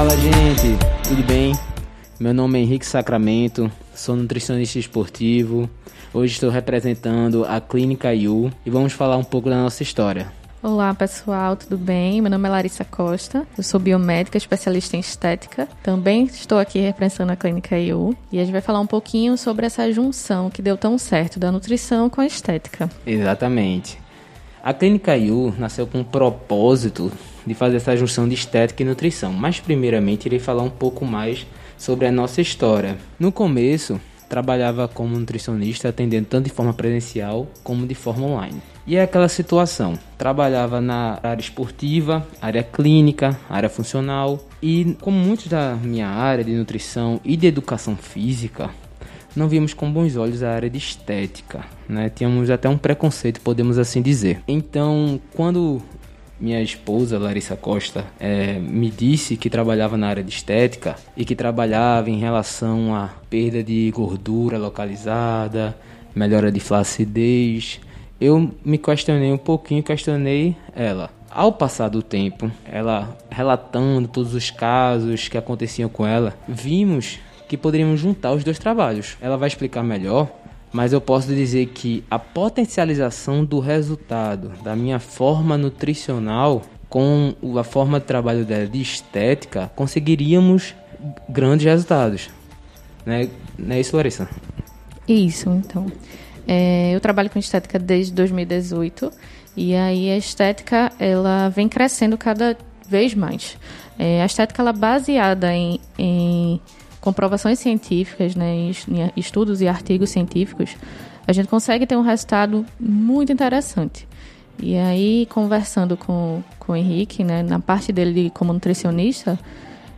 Fala gente, tudo bem? Meu nome é Henrique Sacramento, sou nutricionista esportivo. Hoje estou representando a Clínica IU e vamos falar um pouco da nossa história. Olá pessoal, tudo bem? Meu nome é Larissa Costa, eu sou biomédica, especialista em estética. Também estou aqui representando a Clínica IU e a gente vai falar um pouquinho sobre essa junção que deu tão certo da nutrição com a estética. Exatamente. A Clínica IU nasceu com o propósito de fazer essa junção de estética e nutrição, mas primeiramente irei falar um pouco mais sobre a nossa história. No começo, trabalhava como nutricionista atendendo tanto de forma presencial como de forma online. E é aquela situação, trabalhava na área esportiva, área clínica, área funcional e como muitos da minha área de nutrição e de educação física, não víamos com bons olhos a área de estética, né? Tínhamos até um preconceito, podemos assim dizer. Então, quando minha esposa, Larissa Costa, é, me disse que trabalhava na área de estética e que trabalhava em relação à perda de gordura localizada, melhora de flacidez. Eu me questionei um pouquinho, questionei ela. Ao passar do tempo, ela relatando todos os casos que aconteciam com ela, vimos que poderíamos juntar os dois trabalhos. Ela vai explicar melhor, mas eu posso dizer que a potencialização do resultado da minha forma nutricional com a forma de trabalho dela de estética, conseguiríamos grandes resultados. Né? Não é isso, Larissa? Isso, então. É, eu trabalho com estética desde 2018 e aí a estética ela vem crescendo cada vez mais. É, a estética ela é baseada em, em comprovações científicas, né, em estudos e artigos científicos, a gente consegue ter um resultado muito interessante. E aí, conversando com, com o Henrique, né, na parte dele como nutricionista,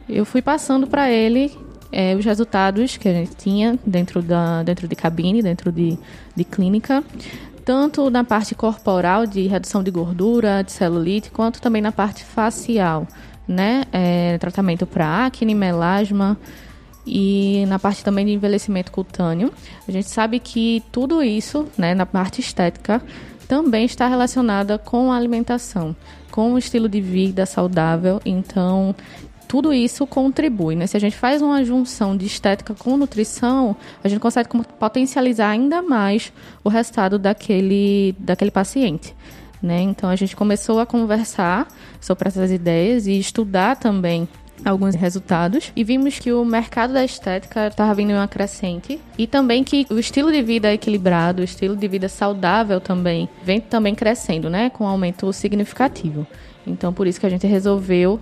eu fui passando para ele é, os resultados que a gente tinha dentro, da, dentro de cabine, dentro de, de clínica, tanto na parte corporal de redução de gordura, de celulite, quanto também na parte facial, né? É, tratamento para acne, melasma, e na parte também de envelhecimento cutâneo. A gente sabe que tudo isso, né, na parte estética, também está relacionada com a alimentação, com o estilo de vida saudável. Então, tudo isso contribui. Né? Se a gente faz uma junção de estética com nutrição, a gente consegue potencializar ainda mais o resultado daquele, daquele paciente. Né? Então, a gente começou a conversar sobre essas ideias e estudar também alguns resultados e vimos que o mercado da estética estava vindo em uma crescente e também que o estilo de vida equilibrado, o estilo de vida saudável também vem também crescendo, né, com um aumento significativo. Então por isso que a gente resolveu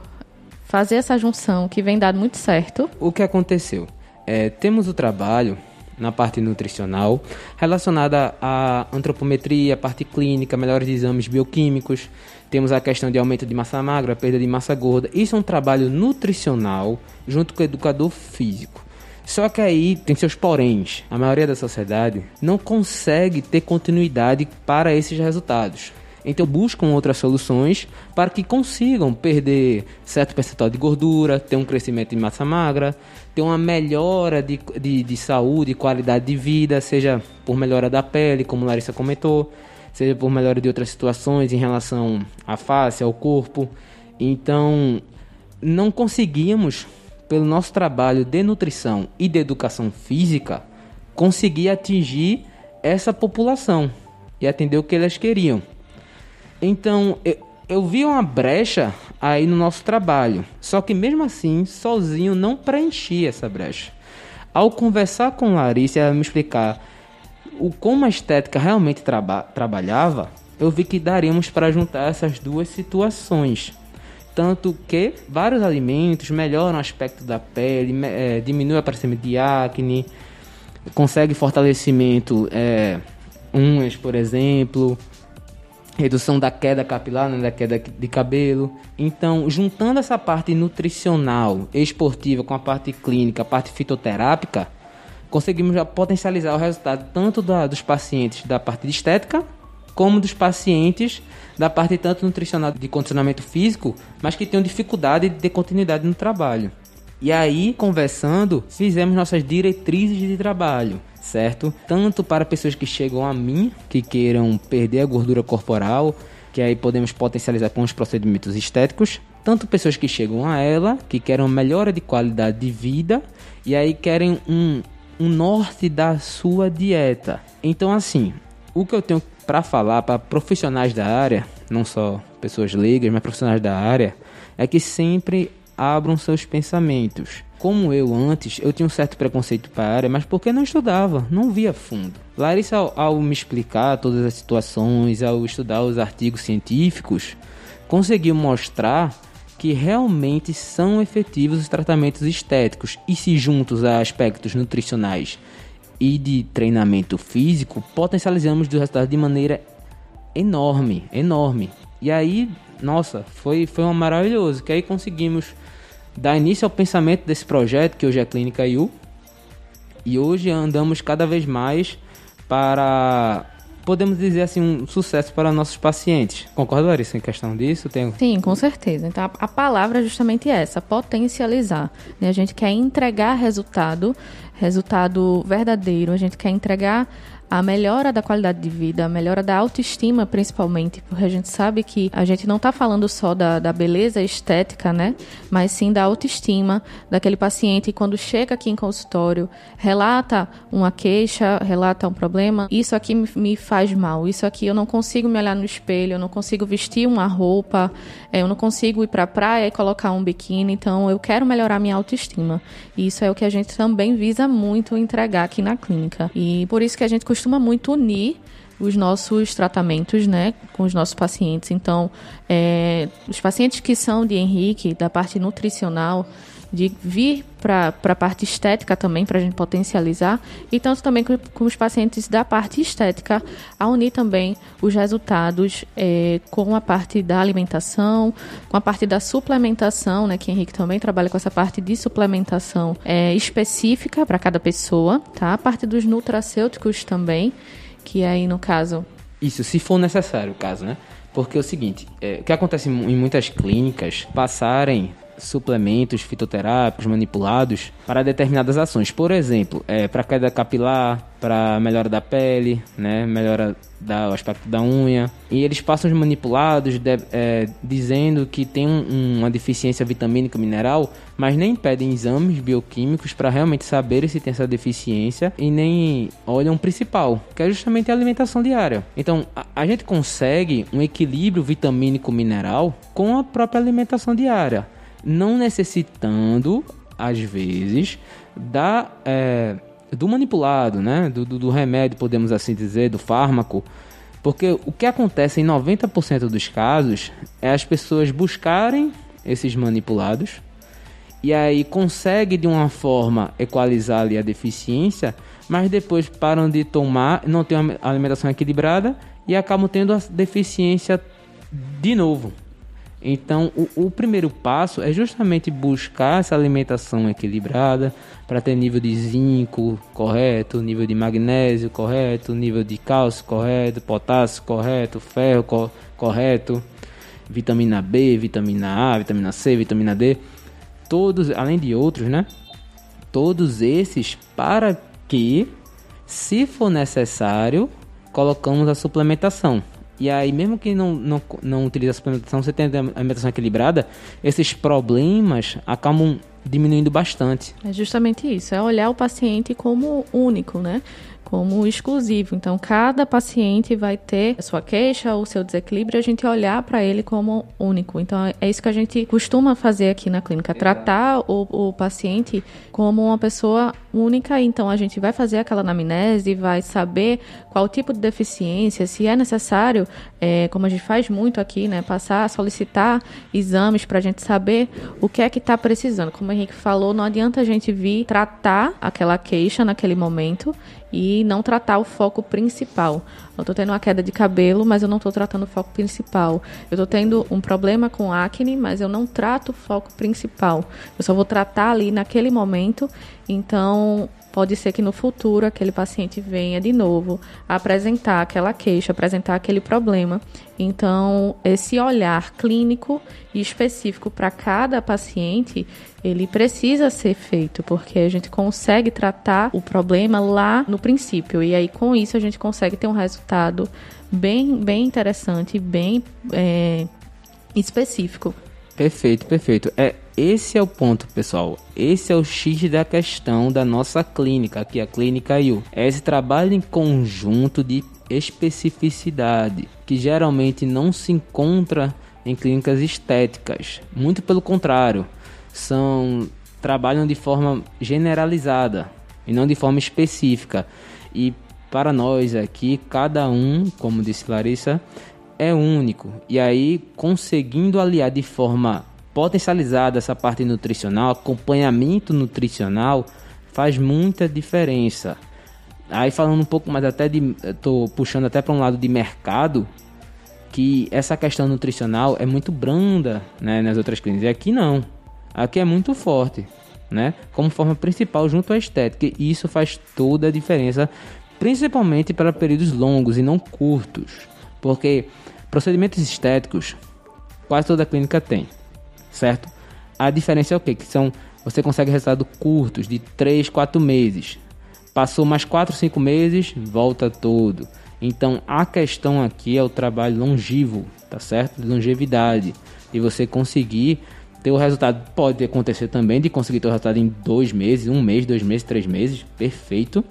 fazer essa junção que vem dado muito certo. O que aconteceu? É, temos o trabalho na parte nutricional, relacionada à antropometria, parte clínica, melhores exames bioquímicos. Temos a questão de aumento de massa magra, perda de massa gorda. Isso é um trabalho nutricional junto com o educador físico. Só que aí tem seus poréns. A maioria da sociedade não consegue ter continuidade para esses resultados. Então buscam outras soluções para que consigam perder certo percentual de gordura, ter um crescimento de massa magra, ter uma melhora de, de, de saúde qualidade de vida, seja por melhora da pele, como Larissa comentou, seja por melhora de outras situações em relação à face, ao corpo. Então, não conseguíamos, pelo nosso trabalho de nutrição e de educação física, conseguir atingir essa população e atender o que elas queriam. Então, eu, eu vi uma brecha aí no nosso trabalho. Só que mesmo assim, sozinho não preenchi essa brecha. Ao conversar com Larissa, ela me explicar o como a estética realmente traba trabalhava, eu vi que daríamos para juntar essas duas situações. Tanto que vários alimentos melhoram o aspecto da pele, é, diminui o aparecimento de acne, consegue fortalecimento é, unhas, por exemplo, redução da queda capilar, né, da queda de cabelo. Então, juntando essa parte nutricional, esportiva com a parte clínica, a parte fitoterápica, conseguimos já potencializar o resultado tanto da, dos pacientes da parte de estética, como dos pacientes da parte tanto nutricional de condicionamento físico, mas que tenham dificuldade de ter continuidade no trabalho. E aí, conversando, fizemos nossas diretrizes de trabalho certo? Tanto para pessoas que chegam a mim, que queiram perder a gordura corporal, que aí podemos potencializar com os procedimentos estéticos, tanto pessoas que chegam a ela, que querem uma melhora de qualidade de vida e aí querem um, um norte da sua dieta. Então, assim, o que eu tenho para falar para profissionais da área, não só pessoas leigas, mas profissionais da área, é que sempre abram seus pensamentos. Como eu antes, eu tinha um certo preconceito para a área, mas porque não estudava, não via fundo. Larissa, ao, ao me explicar todas as situações, ao estudar os artigos científicos, conseguiu mostrar que realmente são efetivos os tratamentos estéticos e se juntos a aspectos nutricionais e de treinamento físico, potencializamos os resultados de maneira enorme, enorme. E aí, nossa, foi, foi um maravilhoso, que aí conseguimos dar início ao pensamento desse projeto, que hoje é a Clínica IU, e hoje andamos cada vez mais para podemos dizer assim, um sucesso para nossos pacientes. Concorda, Larissa, em questão disso? Tenho... Sim, com certeza. Então, a, a palavra é justamente essa, potencializar. Né? A gente quer entregar resultado, resultado verdadeiro, a gente quer entregar a melhora da qualidade de vida, a melhora da autoestima, principalmente, porque a gente sabe que a gente não está falando só da, da beleza estética, né? Mas sim da autoestima daquele paciente quando chega aqui em consultório, relata uma queixa, relata um problema, isso aqui me, me faz mal, isso aqui eu não consigo me olhar no espelho, eu não consigo vestir uma roupa, é, eu não consigo ir para a praia e colocar um biquíni, então eu quero melhorar minha autoestima. E isso é o que a gente também visa muito entregar aqui na clínica. E por isso que a gente costuma costuma muito unir os nossos tratamentos, né, com os nossos pacientes. Então, é, os pacientes que são de Henrique, da parte nutricional, de vir para a parte estética também, para a gente potencializar, e tanto também com, com, os pacientes da parte estética, a unir também os resultados é, com a parte da alimentação, com a parte da suplementação, né, que Henrique também trabalha com essa parte de suplementação é, específica para cada pessoa, tá? A parte dos nutracêuticos também, que aí no caso... Isso, se for necessário o caso, né? Porque é o seguinte, é, o que acontece em muitas clínicas, passarem suplementos fitoterápicos manipulados para determinadas ações. Por exemplo, é, para queda capilar, para melhora da pele, né, melhora do aspecto da unha. E eles passam os manipulados de, é, dizendo que tem um, uma deficiência vitamínica mineral, mas nem pedem exames bioquímicos para realmente saber se tem essa deficiência e nem olham o principal, que é justamente a alimentação diária. Então, a, a gente consegue um equilíbrio vitamínico mineral com a própria alimentação diária não necessitando, às vezes, da, é, do manipulado, né? Do, do, do, remédio, podemos assim dizer, do fármaco. Porque o que acontece em 90% dos casos é as pessoas buscarem esses manipulados e aí consegue de uma forma equalizar ali a deficiência, mas depois param de tomar, não tem uma alimentação equilibrada e acabam tendo a deficiência de novo. Então, o, o, primeiro passo é justamente buscar essa alimentação equilibrada para ter nível de zinco correto, nível de magnésio correto, nível de cálcio correto, potássio correto, ferro co correto, vitamina B, vitamina A, vitamina C, vitamina D, todos, além de outros, né? Todos esses para que, se for necessário, colocamos a suplementação. E aí, mesmo que não, não, não utilize a suplementação, você tem a alimentação equilibrada, esses problemas acabam diminuindo bastante. É justamente isso, é olhar o paciente como único, né? Como exclusivo. Então, cada paciente vai ter a sua queixa ou seu desequilíbrio, a gente olhar para ele como único. Então, é isso que a gente costuma fazer aqui na clínica, tratar o, o paciente como uma pessoa única. Então, a gente vai fazer aquela anamnese, vai saber qual tipo de deficiência, se é necessário, é, como a gente faz muito aqui, né, passar, solicitar exames para a gente saber o que é que está precisando. Como o Henrique falou, não adianta a gente vir tratar aquela queixa naquele momento e não tratar o foco principal. Eu estou tendo uma queda de cabelo, mas eu não estou tratando o foco principal. Eu estou tendo um problema com acne, mas eu não trato o foco principal. Eu só vou tratar ali naquele momento. Então, pode ser que no futuro aquele paciente venha de novo apresentar aquela queixa, apresentar aquele problema. Então, esse olhar clínico e específico para cada paciente, ele precisa ser feito, porque a gente consegue tratar o problema lá no princípio. E aí, com isso, a gente consegue ter um resultado bem, bem interessante, bem é, específico Perfeito, perfeito. É esse é o ponto, pessoal. Esse é o X da questão da nossa clínica, aqui a clínica IU. É esse trabalho em conjunto de especificidade que geralmente não se encontra em clínicas estéticas. Muito pelo contrário, são trabalham de forma generalizada e não de forma específica. E para nós aqui, cada um, como disse Larissa, é único. E aí, conseguindo aliar de forma potencializada essa parte nutricional, acompanhamento nutricional, faz muita diferença. Aí falando um pouco mais até de, tô puxando até para um lado de mercado, que essa questão nutricional é muito branda, né, nas outras clínicas. E aqui não. Aqui é muito forte, né? Como forma principal junto à estética. E isso faz toda a diferença, principalmente para períodos longos e não curtos. Porque procedimentos estéticos quase toda clínica tem, certo? A diferença é o quê? Que são você consegue resultados curtos de 3, 4 meses. Passou mais 4, 5 meses, volta todo. Então a questão aqui é o trabalho longevo, tá certo? Longevidade. E você conseguir ter o resultado. Pode acontecer também de conseguir ter o resultado em dois meses, um mês, dois meses, três meses, perfeito.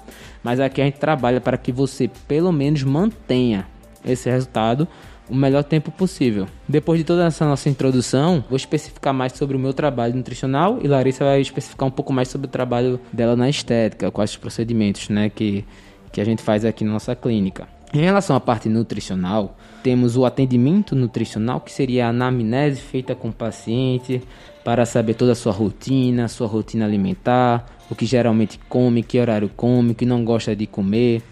Mas aqui a gente trabalha para que você pelo menos mantenha esse resultado o melhor tempo possível. Depois de toda essa nossa introdução, vou especificar mais sobre o meu trabalho nutricional e Larissa vai especificar um pouco mais sobre o trabalho dela na estética, quais os procedimentos né, que, que a gente faz aqui na nossa clínica. Em relação à parte nutricional, temos o atendimento nutricional, que seria a anamnese feita com o paciente para saber toda a sua rotina, sua rotina alimentar, o que geralmente come, que horário come, o que não gosta de comer,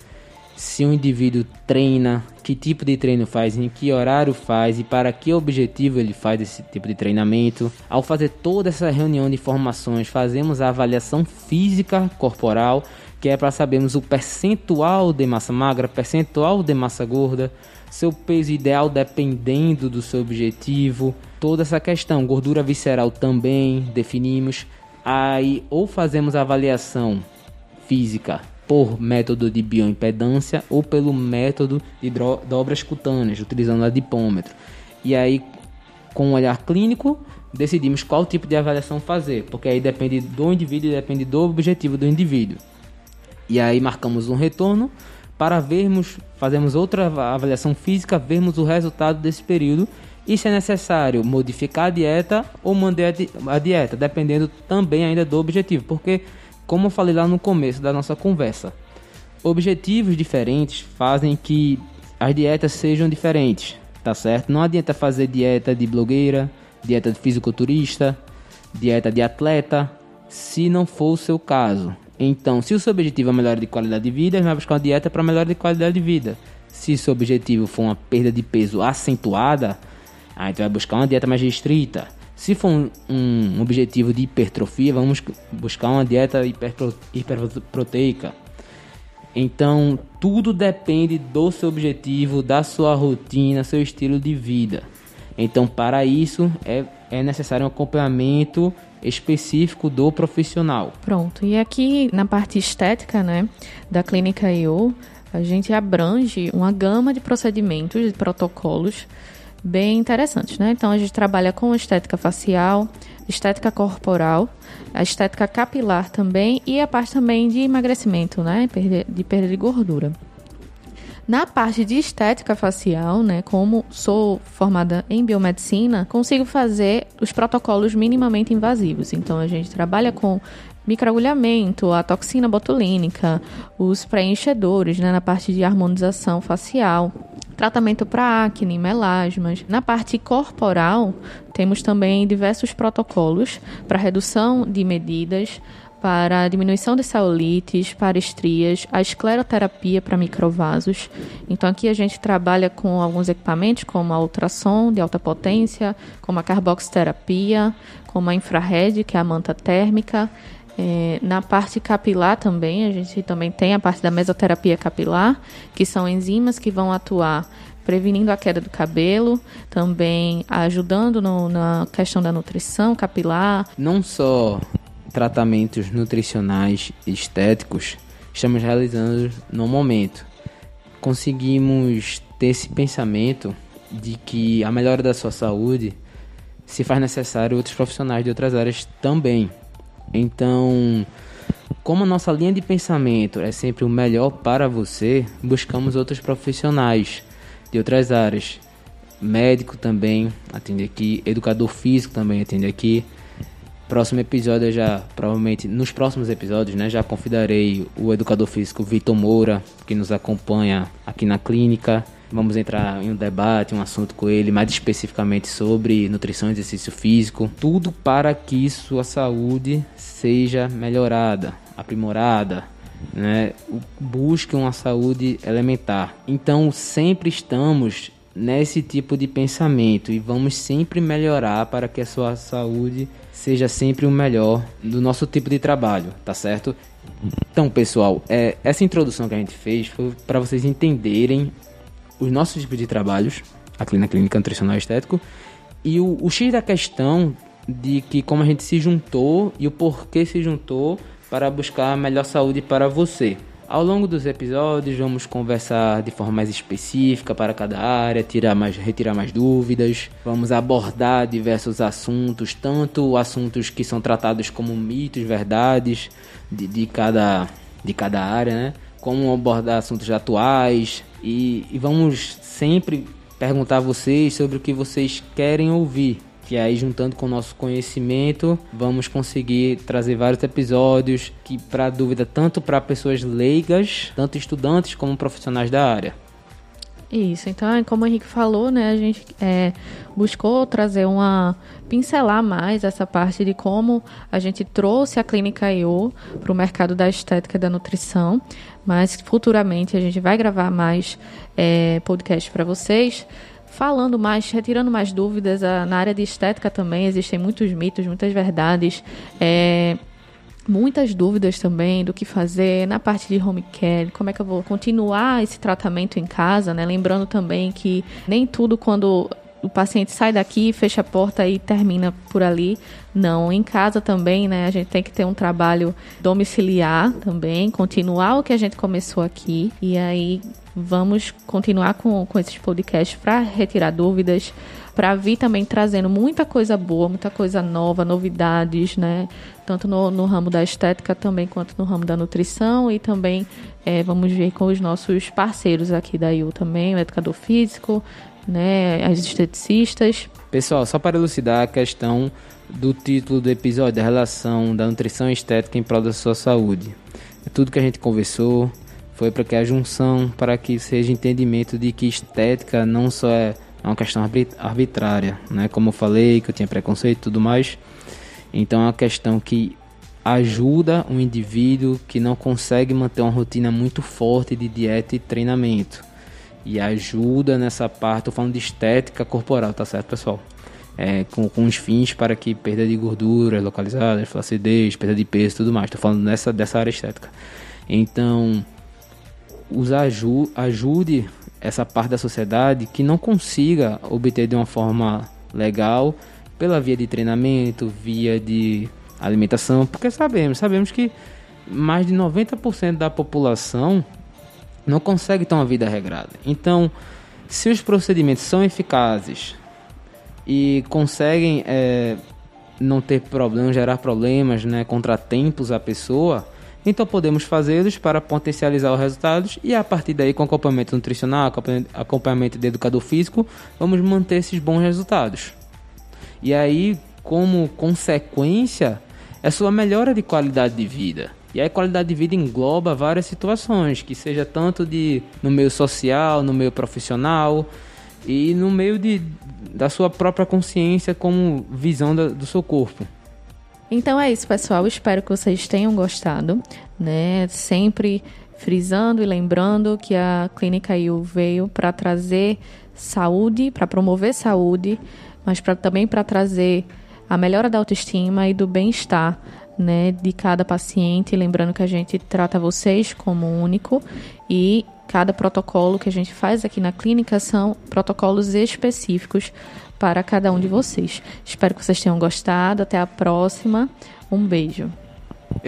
se o indivíduo treina, que tipo de treino faz, em que horário faz e para que objetivo ele faz esse tipo de treinamento. Ao fazer toda essa reunião de informações, fazemos a avaliação física corporal, que é para sabermos o percentual de massa magra, percentual de massa gorda, seu peso ideal dependendo do seu objetivo, toda essa questão, gordura visceral também definimos. Aí ou fazemos a avaliação física por método de bioimpedância ou pelo método de dobras cutâneas, utilizando a dipômetro. E aí, com um olhar clínico, decidimos qual tipo de avaliação fazer, porque aí depende do indivíduo depende do objetivo do indivíduo. E aí marcamos um retorno para vermos, fazemos outra avaliação física, vermos o resultado desse período e se é necessário modificar a dieta ou manter a dieta, dependendo também ainda do objetivo, porque como eu falei lá no começo da nossa conversa, objetivos diferentes fazem que as dietas sejam diferentes, tá certo? Não adianta fazer dieta de blogueira, dieta de fisiculturista, dieta de atleta, se não for o seu caso. Então, se o seu objetivo é melhora de qualidade de vida, vai buscar uma dieta para melhora de qualidade de vida. Se o seu objetivo for uma perda de peso acentuada, aí tu vai buscar uma dieta mais restrita. Se for um, um objetivo de hipertrofia, vamos buscar uma dieta hiperpro, hiperproteica. Então, tudo depende do seu objetivo, da sua rotina, seu estilo de vida. Então, para isso, é, é necessário um acompanhamento específico do profissional. Pronto. E aqui na parte estética, né, da clínica IO, a gente abrange uma gama de procedimentos, de protocolos bem interessantes, né? Então a gente trabalha com estética facial, estética corporal, a estética capilar também e a parte também de emagrecimento, né? De perda de gordura. Na parte de estética facial, né, como sou formada em biomedicina, consigo fazer os protocolos minimamente invasivos. Então a gente trabalha com microagulhamento, a toxina botulínica, os preenchedores, né, na parte de harmonização facial, tratamento para acne, melasmas. Na parte corporal, temos também diversos protocolos para redução de medidas, para diminuição de celulites, para estrias, a escleroterapia para microvasos. Então aqui a gente trabalha com alguns equipamentos como a ultrassom de alta potência, como a carboxterapia, como a infrared, que é a manta térmica, é, na parte capilar também, a gente também tem a parte da mesoterapia capilar, que são enzimas que vão atuar prevenindo a queda do cabelo, também ajudando no, na questão da nutrição capilar. Não só tratamentos nutricionais estéticos estamos realizando no momento. Conseguimos ter esse pensamento de que a melhora da sua saúde se faz necessário outros profissionais de outras áreas também. Então, como a nossa linha de pensamento é sempre o melhor para você, buscamos outros profissionais de outras áreas. Médico também atende aqui, educador físico também atende aqui. Próximo episódio já, provavelmente, nos próximos episódios, né, já convidarei o educador físico Vitor Moura, que nos acompanha aqui na clínica. Vamos entrar em um debate, um assunto com ele, mais especificamente sobre nutrição e exercício físico. Tudo para que sua saúde seja melhorada, aprimorada, né? Busque uma saúde elementar. Então, sempre estamos nesse tipo de pensamento e vamos sempre melhorar para que a sua saúde seja sempre o melhor do nosso tipo de trabalho, tá certo? Então, pessoal, é, essa introdução que a gente fez foi para vocês entenderem os nossos tipos de trabalhos, aqui na Clínica Nutricional Estético, e o, o X da questão de que como a gente se juntou e o porquê se juntou para buscar a melhor saúde para você. Ao longo dos episódios, vamos conversar de forma mais específica para cada área, tirar mais, retirar mais dúvidas. Vamos abordar diversos assuntos, tanto assuntos que são tratados como mitos, verdades de, de, cada, de cada área, né? Como abordar assuntos atuais, e, e vamos sempre perguntar a vocês sobre o que vocês querem ouvir. Que aí, juntando com o nosso conhecimento, vamos conseguir trazer vários episódios que, para dúvida, tanto para pessoas leigas, tanto estudantes como profissionais da área. Isso, então, como o Henrique falou, né, a gente é, buscou trazer uma. pincelar mais essa parte de como a gente trouxe a clínica IO para o mercado da estética e da nutrição, mas futuramente a gente vai gravar mais é, podcast para vocês. Falando mais, retirando mais dúvidas, na área de estética também existem muitos mitos, muitas verdades. É, muitas dúvidas também do que fazer na parte de home care, como é que eu vou continuar esse tratamento em casa, né? Lembrando também que nem tudo quando o paciente sai daqui, fecha a porta e termina por ali. Não, em casa também, né? A gente tem que ter um trabalho domiciliar também, continuar o que a gente começou aqui. E aí vamos continuar com, com esses podcasts para retirar dúvidas, para vir também trazendo muita coisa boa, muita coisa nova, novidades, né? Tanto no, no ramo da estética também quanto no ramo da nutrição e também é, vamos ver com os nossos parceiros aqui da IU também, o educador físico, né? As esteticistas. Pessoal, só para elucidar a questão do título do episódio, a relação da nutrição estética em prol da sua saúde. É tudo que a gente conversou foi para que a junção, para que seja entendimento de que estética não só é uma questão arbitrária, né? Como eu falei, que eu tinha preconceito e tudo mais. Então é uma questão que ajuda um indivíduo que não consegue manter uma rotina muito forte de dieta e treinamento. E ajuda nessa parte, tô falando de estética corporal, tá certo, pessoal? É, com, com os fins para que perda de gordura localizada, flacidez, perda de peso e tudo mais. Tô falando nessa, dessa área estética. Então, os aju ajude essa parte da sociedade que não consiga obter de uma forma legal pela via de treinamento, via de alimentação, porque sabemos, sabemos que mais de 90% da população não consegue ter uma vida regrada. Então, se os procedimentos são eficazes e conseguem é, não ter problemas, gerar problemas, né, contratempos à pessoa, então podemos fazê-los para potencializar os resultados e a partir daí com acompanhamento nutricional, acompanhamento de educador físico, vamos manter esses bons resultados. E aí, como consequência, é sua melhora de qualidade de vida. E aí qualidade de vida engloba várias situações, que seja tanto de no meio social, no meio profissional e no meio de, da sua própria consciência como visão da, do seu corpo. Então é isso, pessoal. Espero que vocês tenham gostado, né? Sempre frisando e lembrando que a Clínica IU veio para trazer saúde, para promover saúde, mas pra, também para trazer a melhora da autoestima e do bem-estar né, de cada paciente. Lembrando que a gente trata vocês como único e cada protocolo que a gente faz aqui na clínica são protocolos específicos para cada um de vocês. Espero que vocês tenham gostado. Até a próxima. Um beijo.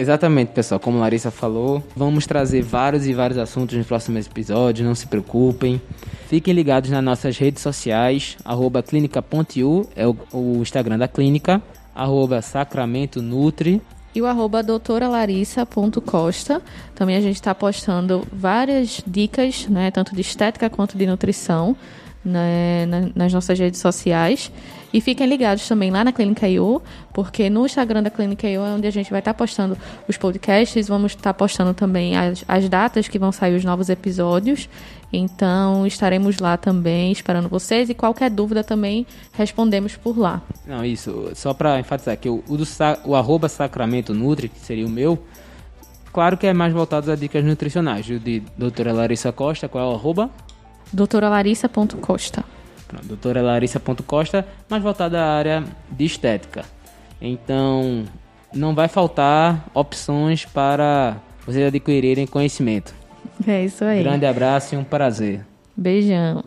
Exatamente, pessoal. Como Larissa falou, vamos trazer vários e vários assuntos nos próximos episódios, não se preocupem. Fiquem ligados nas nossas redes sociais, arroba clínica.u, é o, o Instagram da clínica, arroba Sacramento Nutri. E o arroba doutoralarissa.costa. Também a gente está postando várias dicas, né, tanto de estética quanto de nutrição, né, nas nossas redes sociais. E fiquem ligados também lá na Clínica IU, porque no Instagram da Clínica IU é onde a gente vai estar tá postando os podcasts, vamos estar tá postando também as, as datas que vão sair os novos episódios. Então estaremos lá também esperando vocês e qualquer dúvida também respondemos por lá. Não, isso, só para enfatizar que o, o, do, o arroba Sacramento Nutri, que seria o meu, claro que é mais voltado a dicas nutricionais. O de doutora Larissa Costa, qual é o arroba? doutoralarissa.costa. Doutora Larissa.costa, mais voltada à área de estética. Então, não vai faltar opções para vocês adquirirem conhecimento. É isso aí. Grande abraço e um prazer. Beijão.